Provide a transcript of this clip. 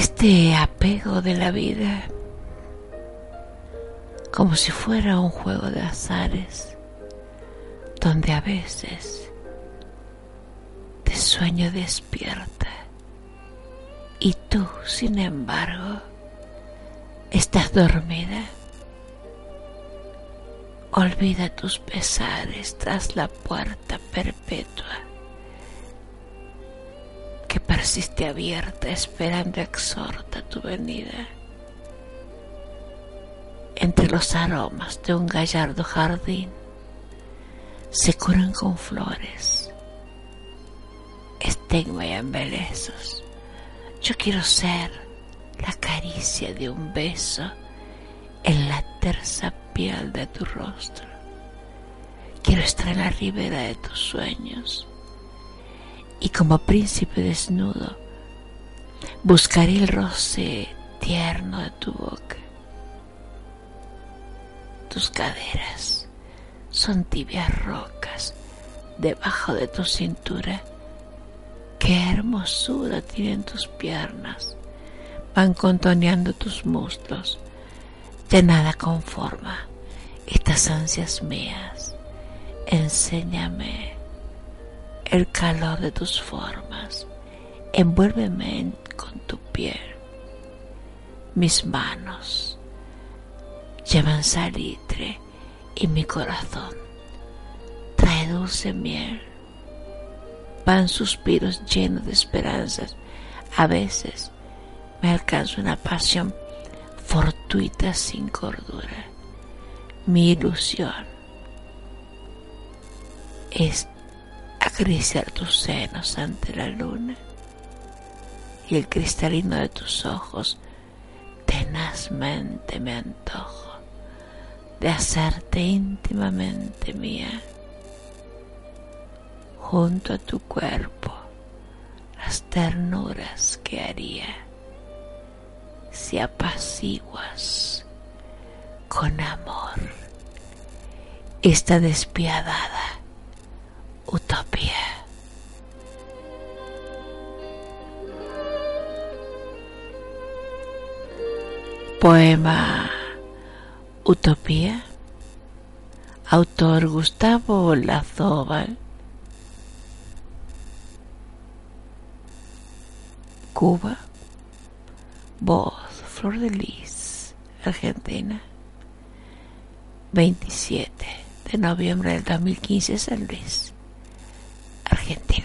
este apego de la vida como si fuera un juego de azares, donde a veces te sueño despierta y tú, sin embargo, estás dormida. Olvida tus pesares tras la puerta perpetua persiste abierta esperando exhorta tu venida. Entre los aromas de un gallardo jardín se curan con flores, estigma y embelezos. Yo quiero ser la caricia de un beso en la terza piel de tu rostro. Quiero estar en la ribera de tus sueños y como príncipe desnudo buscaré el roce tierno de tu boca. Tus caderas son tibias rocas debajo de tu cintura. Qué hermosura tienen tus piernas. Van contoneando tus muslos ya nada conforma estas ansias mías. Enséñame el calor de tus formas. Envuélveme con tu piel. Mis manos llevan salitre y mi corazón trae dulce miel. Van suspiros llenos de esperanzas. A veces me alcanza una pasión fortuita sin cordura. Mi ilusión es acariciar tus senos ante la luna y el cristalino de tus ojos tenazmente me antojo de hacerte íntimamente mía junto a tu cuerpo las ternuras que haría si apaciguas con amor esta despiadada Poema Utopía, autor Gustavo Lazóbal, Cuba, voz Flor de Lis, Argentina, 27 de noviembre del 2015, San Luis, Argentina.